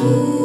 you.